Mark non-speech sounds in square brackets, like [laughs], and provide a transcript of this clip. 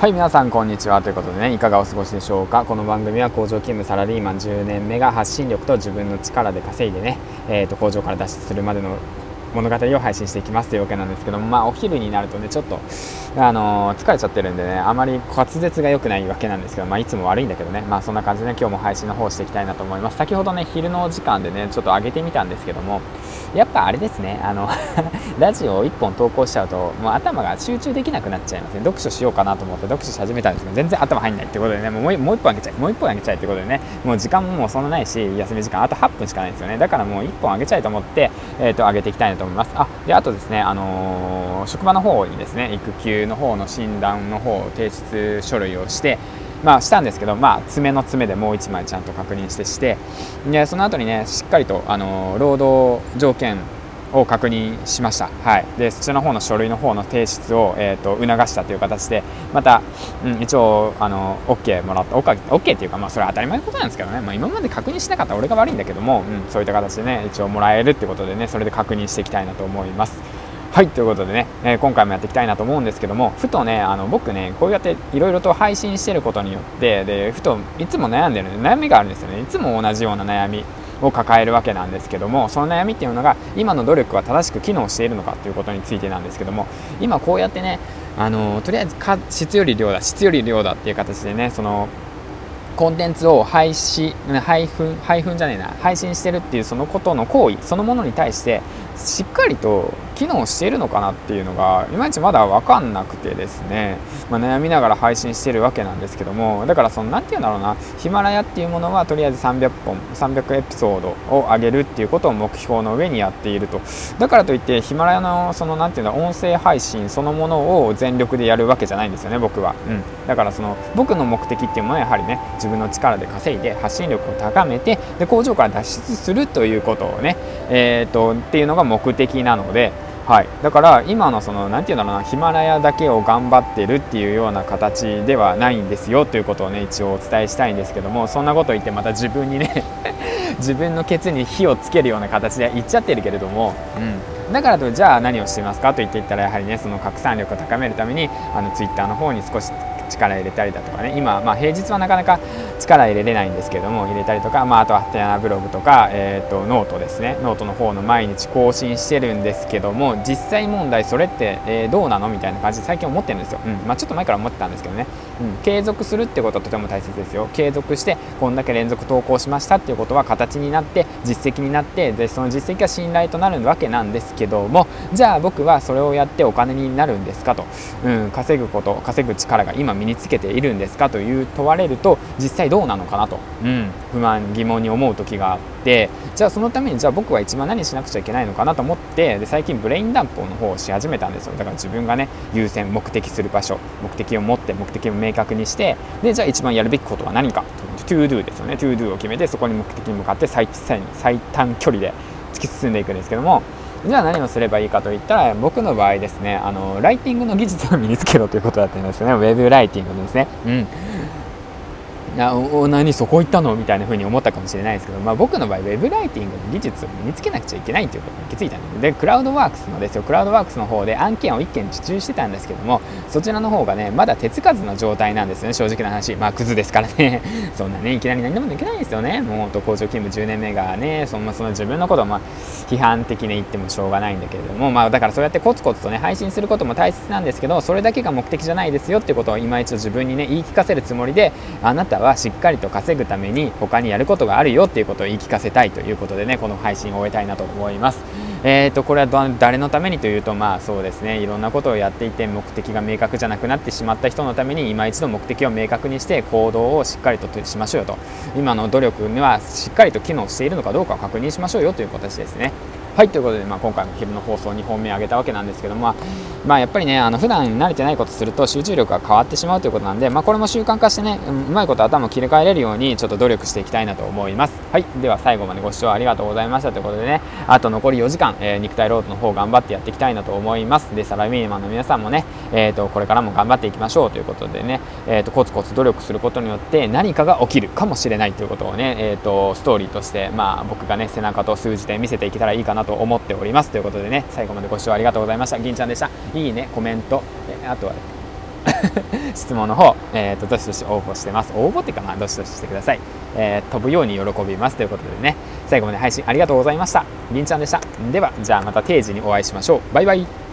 はい皆さんこんにちは。ということでねいかがお過ごしでしょうか？この番組は工場勤務サラリーマン10年目が発信力と自分の力で稼いでね、えー、と工場から脱出するまでの物語を配信していきますというわけなんですけども、まあ、お昼になるとねちょっと、あのー、疲れちゃってるんでねあまり滑舌が良くないわけなんですけど、まあ、いつも悪いんだけどね、まあ、そんな感じで、ね、今日も配信の方していきたいなと思います。先ほどね昼の時間でねちょっと上げてみたんですけどもやっぱあれですねあの [laughs] ラジオを1本投稿しちゃうともう頭が集中できなくなっちゃいますね。読書しようかなと思って読書し始めたんですけど全然頭入んないってことでねもうもう1本あげちゃいもう1本あげちゃいってことでねもう時間ももうそんなないし休み時間あと8分しかないんですよね。だからもう1本あげちゃいと思って、えー、と上げていきたいなと思います。あであとですね、あのー、職場の方にですね育休の方の診断の方を提出書類をしてまあ、したんですけど、まあ、爪の爪でもう1枚ちゃんと確認してしてでその後にねしっかりとあの労働条件を確認しました、はい、でそちらの方の書類の方の提出を、えーと、促したという形でまた、うん、一応あの OK もらった。OK, OK っていうか、まあ、それは当たり前のことなんですけどね、まあ、今まで確認しなかった俺が悪いんだけども、うん、そういった形でね一応もらえるってことでねそれで確認していきたいなと思います。はいということでね、えー、今回もやっていきたいなと思うんですけどもふとねあの僕ねこうやっていろいろと配信してることによってでふといつも悩んでる悩みがあるんですよね。いつも同じような悩み。を抱えるわけなんですけどもその悩みっていうのが今の努力は正しく機能しているのかということについてなんですけども今こうやってねあのとりあえず質より量だ質より量だっていう形でねそのコンテンツを配信配布配布じゃねえな配信してるっていうそのことの行為そのものに対してしっかりと機能しているのかなっていうのがいまいちまだ分かんなくてですね、まあ、悩みながら配信してるわけなんですけども。だからその何て言うんだろうな。ヒマラヤっていうものはとりあえず300本300エピソードを上げるっていうことを目標の上にやっていると。だからといってヒマラヤのその何て言うんだ音声配信そのものを全力でやるわけじゃないんですよね僕は、うん、だからその僕の目的っていうものはやはりね自分の力で稼いで発信力を高めてで工場から脱出するということをねえーとっていうのが目的なのではい、だから今のその何て言うんだろうなヒマラヤだけを頑張ってるっていうような形ではないんですよということをね一応お伝えしたいんですけどもそんなこと言ってまた自分にね [laughs] 自分のケツに火をつけるような形で言っちゃってるけれども、うん、だからとじゃあ何をしてますかと言っていったらやはりねその拡散力を高めるためにあのツイッターの方に少し力入れたりだとかね。今、まあ、平日はなかなか力入れれないんですけども入れたりとか、まあ、あとははてなブログとか、えーと、ノートですね。ノートの方の毎日更新してるんですけども実際問題それって、えー、どうなの？みたいな感じで最近思ってるんですよ、うん。まあ、ちょっと前から思ってたんですけどね、うん、継続するってことはとても大切ですよ。継続してこんだけ連続投稿しましたっていうことは形になって実績になってでその実績が信頼となるわけなんですけどもじゃあ僕はそれをやってお金になるんですかと、うん、稼ぐこと稼ぐ力が今身につけているんですかという問われると実際どうなのかなと、うん、不満疑問に思う時があって。じゃあそのためにじゃあ僕は一番何しなくちゃいけないのかなと思ってで最近ブレインダンプの方をし始めたんですよ。だから自分がね優先目的する場所目的を持って目的を明確にしてでじゃあ一番やるべきことは何か。 To Do ですよね。ToDo を決めてそこに目的に向かって最最短距離で突き進んでいくんですけども。じゃあ何をすればいいかといったら僕の場合ですねあのライティングの技術を身につけろということだったんですよね。ウェブライティングですね、うん、なお何そこ行ったのみたいな風に思ったかもしれないですけど、まあ、僕の場合ウェブライティングの技術を身につけなくちゃいけないということに気づいたんででクラウドワークスのですよ。クラウドワークスの方で案件を1件受注してたんですけどもそちらの方がねまだ手つかずの状態なんですよね。正直な話。まあクズですからね。[laughs] そんなねいきなり何でもできないんですよね。もうと工場勤務10年目がねそんなその自分のことをまあ批判的に言ってもしょうがないんだけれどもまあだからそうやってコツコツとね配信することも大切なんですけどそれだけが目的じゃないですよってことを今一度自分にね言い聞かせるつもりであなたはしっかりと稼ぐために他にやることがあるよっていうことを言い聞かせたいということでねこの配信を終えたいなと思います。えーと、これは誰のためにというとまあそうですねいろんなことをやっていて目的が明確じゃなくなってしまった人のために今一度目的を明確にして行動をしっかりとしましょうよと今の努力にはしっかりと機能しているのかどうかを確認しましょうよという形ですね。はいということで、まあ、今回も昼の放送2本目上げたわけなんですけども、まあ、まあ、やっぱりねあの普段慣れてないことすると集中力が変わってしまうということなんで、まあ、これも習慣化してねうまいこと頭を切り替えれるようにちょっと努力していきたいなと思います。はいでは最後までご視聴ありがとうございましたということでねあと残り4時間、えー、肉体ロードの方頑張ってやっていきたいなと思います。でサラリーマンの皆さんもね、えーと、これからも頑張っていきましょうということでね、えーと、コツコツ努力することによって何かが起きるかもしれないということをね、えーと、ストーリーとして、まあ、僕がね背中と数字で見せていけたらいいかなとと思っております。ということでね最後までご視聴ありがとうございました。銀ちゃんでした。いいねコメント。あとは [laughs] 質問の方、えーと、どしどし応募してます。応募っていうかまあどしどししてください、えー、飛ぶように喜びます。ということでね最後まで配信ありがとうございました。銀ちゃんでした。ではじゃあまた定時にお会いしましょう。バイバイ。